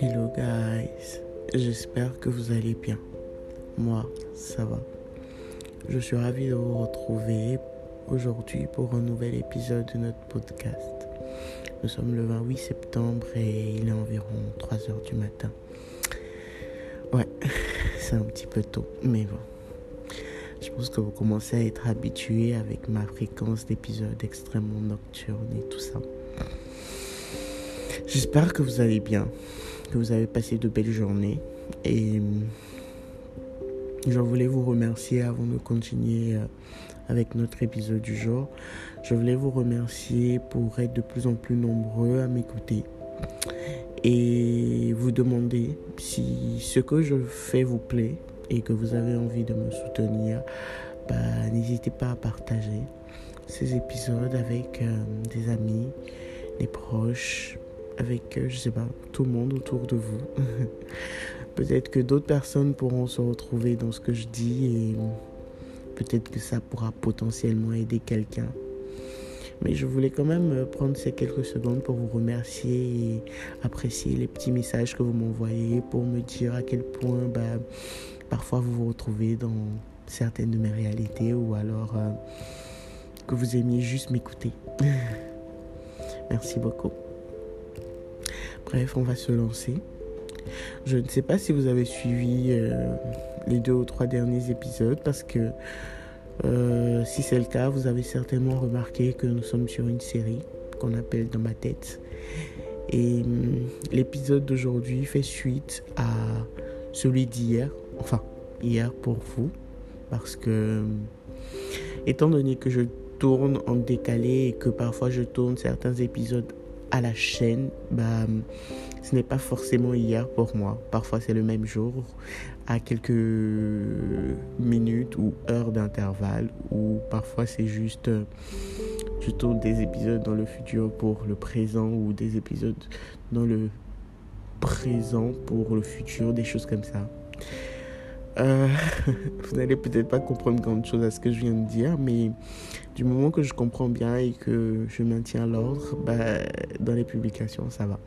Hello guys, j'espère que vous allez bien. Moi, ça va. Je suis ravi de vous retrouver aujourd'hui pour un nouvel épisode de notre podcast. Nous sommes le 28 septembre et il est environ 3 heures du matin. Ouais, c'est un petit peu tôt, mais bon. Que vous commencez à être habitué avec ma fréquence d'épisodes extrêmement nocturnes et tout ça. J'espère que vous allez bien, que vous avez passé de belles journées et je voulais vous remercier avant de continuer euh, avec notre épisode du jour. Je voulais vous remercier pour être de plus en plus nombreux à m'écouter et vous demander si ce que je fais vous plaît et que vous avez envie de me soutenir, bah, n'hésitez pas à partager ces épisodes avec euh, des amis, des proches, avec, euh, je sais pas, tout le monde autour de vous. peut-être que d'autres personnes pourront se retrouver dans ce que je dis et peut-être que ça pourra potentiellement aider quelqu'un. Mais je voulais quand même euh, prendre ces quelques secondes pour vous remercier et apprécier les petits messages que vous m'envoyez pour me dire à quel point bah, parfois vous vous retrouvez dans certaines de mes réalités ou alors euh, que vous aimiez juste m'écouter. Merci beaucoup. Bref, on va se lancer. Je ne sais pas si vous avez suivi euh, les deux ou trois derniers épisodes parce que euh, si c'est le cas, vous avez certainement remarqué que nous sommes sur une série qu'on appelle Dans ma tête. Et hum, l'épisode d'aujourd'hui fait suite à celui d'hier, enfin hier pour vous, parce que étant donné que je tourne en décalé et que parfois je tourne certains épisodes à la chaîne, bah, ce n'est pas forcément hier pour moi. Parfois c'est le même jour, à quelques minutes ou heures d'intervalle, ou parfois c'est juste je tourne des épisodes dans le futur pour le présent ou des épisodes dans le présent pour le futur, des choses comme ça. Euh, vous n'allez peut-être pas comprendre grande chose à ce que je viens de dire, mais du moment que je comprends bien et que je maintiens l'ordre, bah, dans les publications, ça va.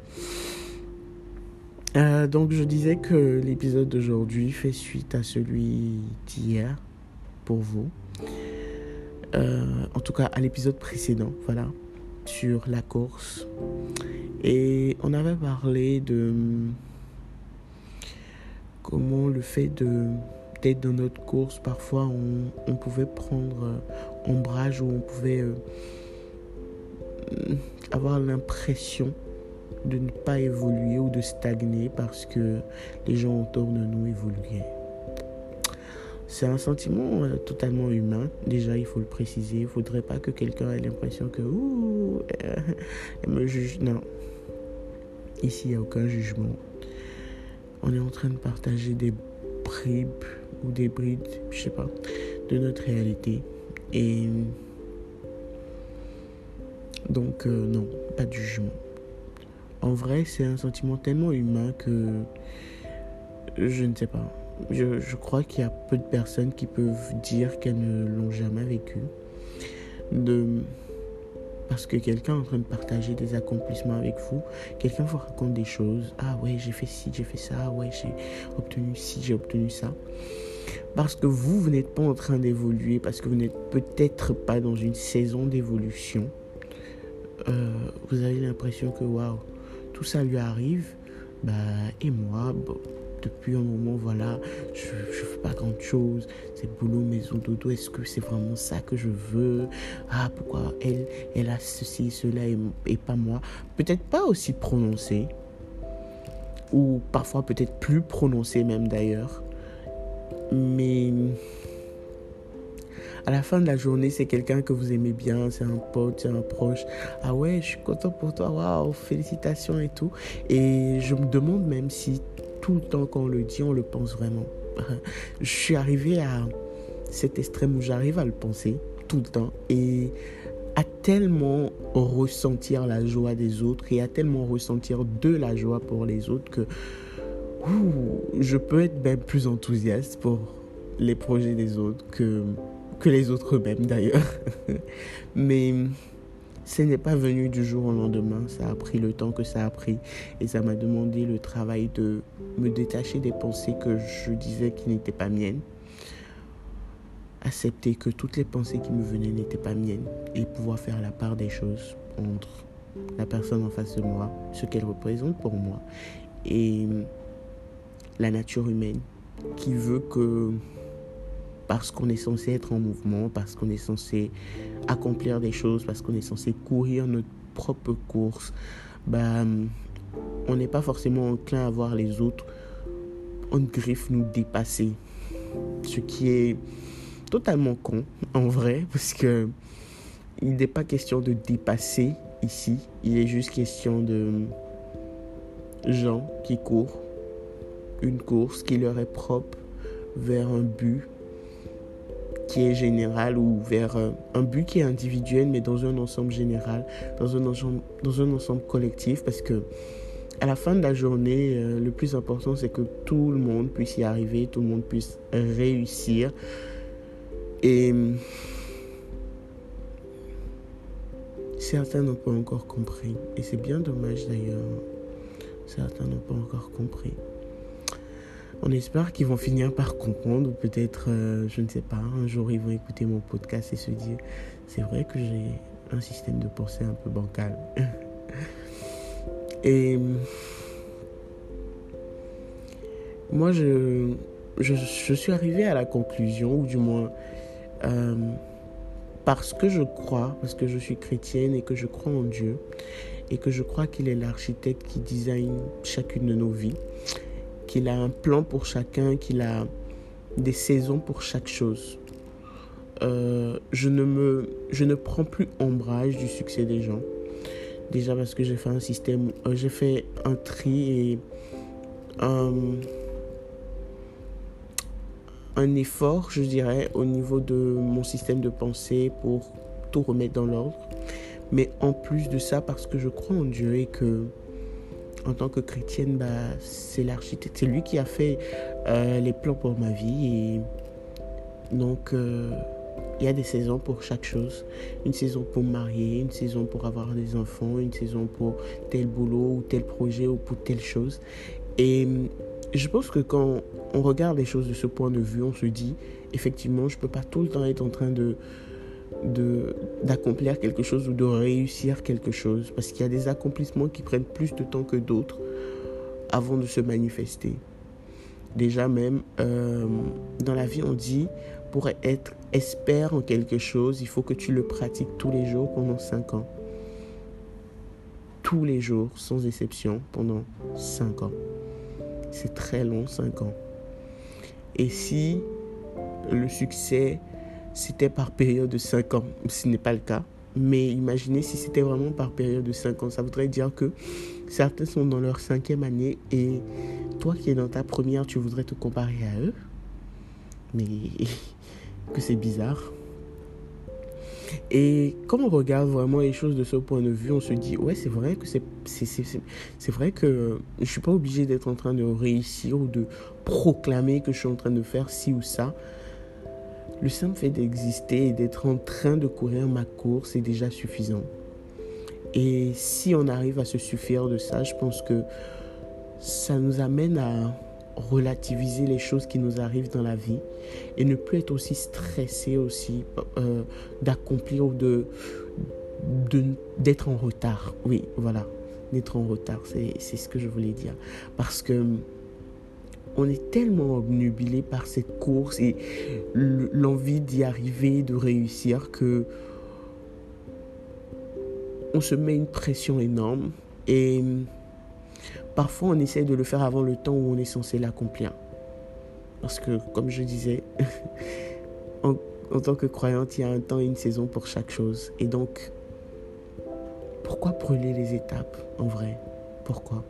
Euh, donc je disais que l'épisode d'aujourd'hui fait suite à celui d'hier pour vous. Euh, en tout cas à l'épisode précédent, voilà, sur la course. Et on avait parlé de comment le fait de d'être dans notre course, parfois on, pouvait prendre euh, ombrage ou on pouvait euh, avoir l'impression de ne pas évoluer ou de stagner parce que les gens autour de nous évoluaient. C'est un sentiment euh, totalement humain. Déjà, il faut le préciser. Il ne faudrait pas que quelqu'un ait l'impression que ouh, elle me juge. Non. Ici, il n'y a aucun jugement on est en train de partager des bribes ou des brides, je sais pas, de notre réalité. Et donc, euh, non, pas de jugement. En vrai, c'est un sentiment tellement humain que je ne sais pas. Je, crois qu'il y a peu de personnes qui peuvent dire qu'elles ne l'ont jamais vécu. Parce que quelqu'un est en train de partager des accomplissements avec vous, quelqu'un vous raconte des choses. Ah ouais, j'ai fait ci, j'ai fait ça, ah ouais, j'ai obtenu ci, j'ai obtenu ça. Parce que vous, vous n'êtes pas en train d'évoluer, parce que vous n'êtes peut-être pas dans une saison d'évolution. Euh, vous avez l'impression que waouh, tout ça lui arrive. Bah, et moi, depuis un moment, voilà, je ne fais pas grand chose. C'est boulot, maison, dodo. Est-ce que c'est vraiment ça que je veux? Ah, pourquoi elle, elle a ceci, cela et, pas moi? Peut-être pas aussi prononcé. Ou parfois peut-être plus prononcé même d'ailleurs. Mais à la fin de la journée, c'est quelqu'un que vous aimez bien, c'est un pote, c'est un proche. Ah ouais, je suis content pour toi, waouh, félicitations et tout. Et je me demande même si tout le temps qu'on le dit, on le pense vraiment. Je suis arrivé à cet extrême où j'arrive à le penser tout le temps et à tellement ressentir la joie des autres et à tellement ressentir de la joie pour les autres que je peux être même plus enthousiaste pour les projets des autres que, que les autres eux-mêmes d'ailleurs. Mais ce n'est pas venu du jour au lendemain, ça a pris le temps que ça a pris. Et ça m'a demandé le travail de me détacher des pensées que je disais qui n'étaient pas miennes. Accepter que toutes les pensées qui me venaient n'étaient pas miennes. Et pouvoir faire la part des choses entre la personne en face de moi, ce qu'elle représente pour moi et la nature humaine qui veut que parce qu'on est censé être en mouvement, parce qu'on est censé accomplir des choses, parce qu'on est censé courir notre propre course, bah, on n'est pas forcément enclin à voir les autres en griffe nous dépasser. Ce qui est totalement con, en vrai, parce que il n'est pas question de dépasser ici, il est juste question de gens qui courent une course qui leur est propre vers un but qui est général ou vers un but qui est individuel mais dans un ensemble général, dans un ensemble, dans un ensemble collectif parce que à la fin de la journée, euh, le plus important c'est que tout le monde puisse y arriver, tout le monde puisse réussir. Et certains n'ont pas encore compris. Et c'est bien dommage d'ailleurs. Certains n'ont pas encore compris. On espère qu'ils vont finir par comprendre, ou peut-être, euh, je ne sais pas, un jour ils vont écouter mon podcast et se dire, c'est vrai que j'ai un système de pensée un peu bancal. et moi, je, je, suis arrivé à la conclusion, ou du moins, euh, parce que je crois, parce que je suis chrétienne et que je crois en Dieu, et que je crois qu'il est l'architecte qui design chacune de nos vies qu'il a un plan pour chacun, qu'il a des saisons pour chaque chose. Euh, je, ne me, je ne prends plus ombrage du succès des gens. Déjà parce que j'ai fait un système, euh, j'ai fait un tri et un, un effort, je dirais, au niveau de mon système de pensée pour tout remettre dans l'ordre. Mais en plus de ça, parce que je crois en Dieu et que en tant que chrétienne, bah, c'est l'architecte, c'est lui qui a fait euh, les plans pour ma vie. Et donc, euh, il y a des saisons pour chaque chose. Une saison pour marier, une saison pour avoir des enfants, une saison pour tel boulot ou tel projet ou pour telle chose. Et je pense que quand on regarde les choses de ce point de vue, on se dit, effectivement, je ne peux pas tout le temps être en train de d'accomplir quelque chose ou de réussir quelque chose. Parce qu'il y a des accomplissements qui prennent plus de temps que d'autres avant de se manifester. Déjà même, euh, dans la vie, on dit, pour être expert en quelque chose, il faut que tu le pratiques tous les jours pendant 5 ans. Tous les jours, sans exception, pendant 5 ans. C'est très long, 5 ans. Et si le succès c'était par période de 5 ans. Ce n'est pas le cas. Mais imaginez si c'était vraiment par période de 5 ans. Ça voudrait dire que certains sont dans leur cinquième année et toi qui es dans ta première, tu voudrais te comparer à eux. Mais que c'est bizarre. Et quand on regarde vraiment les choses de ce point de vue, on se dit, ouais, c'est vrai que c'est, c'est, vrai que je suis pas obligé d'être en train de réussir ou de proclamer que je suis en train de faire ci ou ça. Le simple fait d'exister et d'être en train de courir ma course est déjà suffisant. Et si on arrive à se suffire de ça, je pense que ça nous amène à relativiser les choses qui nous arrivent dans la vie et ne plus être aussi stressé aussi euh, d'accomplir ou de d'être en retard. Oui, voilà, d'être en retard, c'est ce que je voulais dire. Parce que on est tellement obnubilé par cette course et l'envie d'y arriver, de réussir, que on se met une pression énorme et parfois on essaie de le faire avant le temps où on est censé l'accomplir. Parce que, comme je disais, en, en, tant que croyante, il y a un temps et une saison pour chaque chose. Et donc, pourquoi brûler les étapes en vrai? Pourquoi?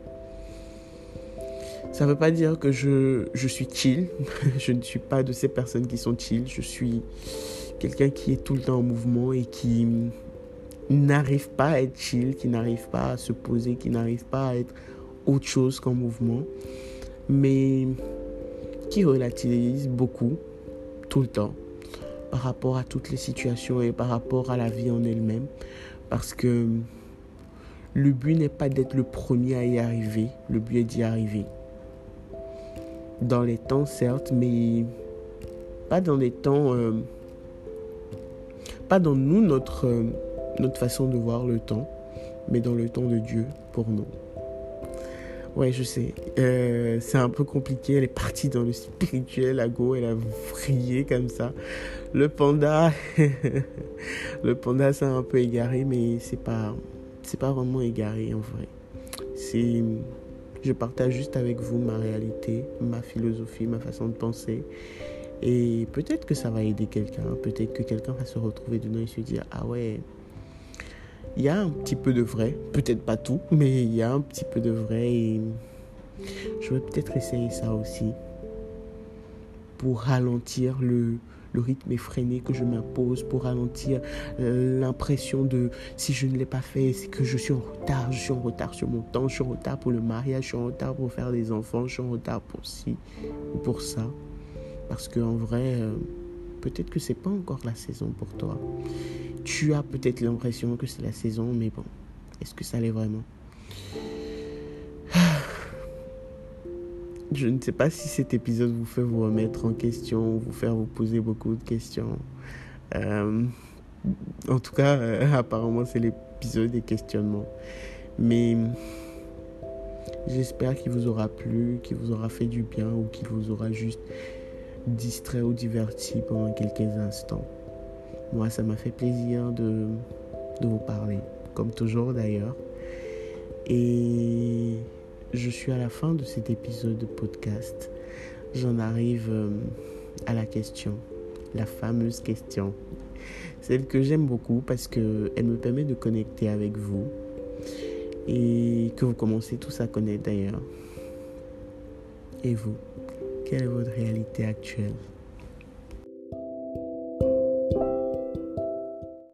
Ça ne veut pas dire que je, je suis chill. je ne suis pas de ces personnes qui sont chill. Je suis quelqu'un qui est tout le temps en mouvement et qui n'arrive pas à être chill, qui n'arrive pas à se poser, qui n'arrive pas à être autre chose qu'en mouvement, mais qui relativise beaucoup, tout le temps, par rapport à toutes les situations et par rapport à la vie en elle-même. Parce que le but n'est pas d'être le premier à y arriver, le but est d'y arriver. Dans les temps, certes, mais pas dans les temps... Euh, pas dans nous, notre, euh, notre façon de voir le temps, mais dans le temps de Dieu pour nous. Ouais, je sais. Euh, c'est un peu compliqué. Elle est partie dans le spirituel. à go, elle a vrillé comme ça. Le panda, le panda, c'est un peu égaré, mais c'est pas, c'est pas vraiment égaré en vrai. C'est, je partage juste avec vous ma réalité, ma philosophie, ma façon de penser. Et peut-être que ça va aider quelqu'un. Peut-être que quelqu'un va se retrouver dedans et se dire Ah ouais, il y a un petit peu de vrai. Peut-être pas tout, mais il y a un petit peu de vrai. Et je vais peut-être essayer ça aussi. Pour ralentir le, le rythme effréné que je m'impose, pour ralentir euh, l'impression de si je ne l'ai pas fait, c'est que je suis en retard, je suis en retard sur mon temps, je suis en retard pour le mariage, je suis en retard pour faire des enfants, je suis en retard pour ci ou pour ça. Parce qu'en vrai, euh, peut-être que c'est pas encore la saison pour toi. Tu as peut-être l'impression que c'est la saison, mais bon, est-ce que ça l'est vraiment? Je ne sais pas si cet épisode vous fait vous remettre en question, vous faire vous poser beaucoup de questions. Euh, en tout cas, euh, apparemment, c'est l'épisode des questionnements. Mais j'espère qu'il vous aura plu, qu'il vous aura fait du bien ou qu'il vous aura juste distrait ou diverti pendant quelques instants. Moi, ça m'a fait plaisir de, de vous parler, comme toujours d'ailleurs. Et je suis à la fin de cet épisode de podcast. J'en arrive euh, à la question, la fameuse question. Celle que j'aime beaucoup parce qu'elle me permet de connecter avec vous et que vous commencez tous à connaître d'ailleurs. Et vous quelle est votre réalité actuelle?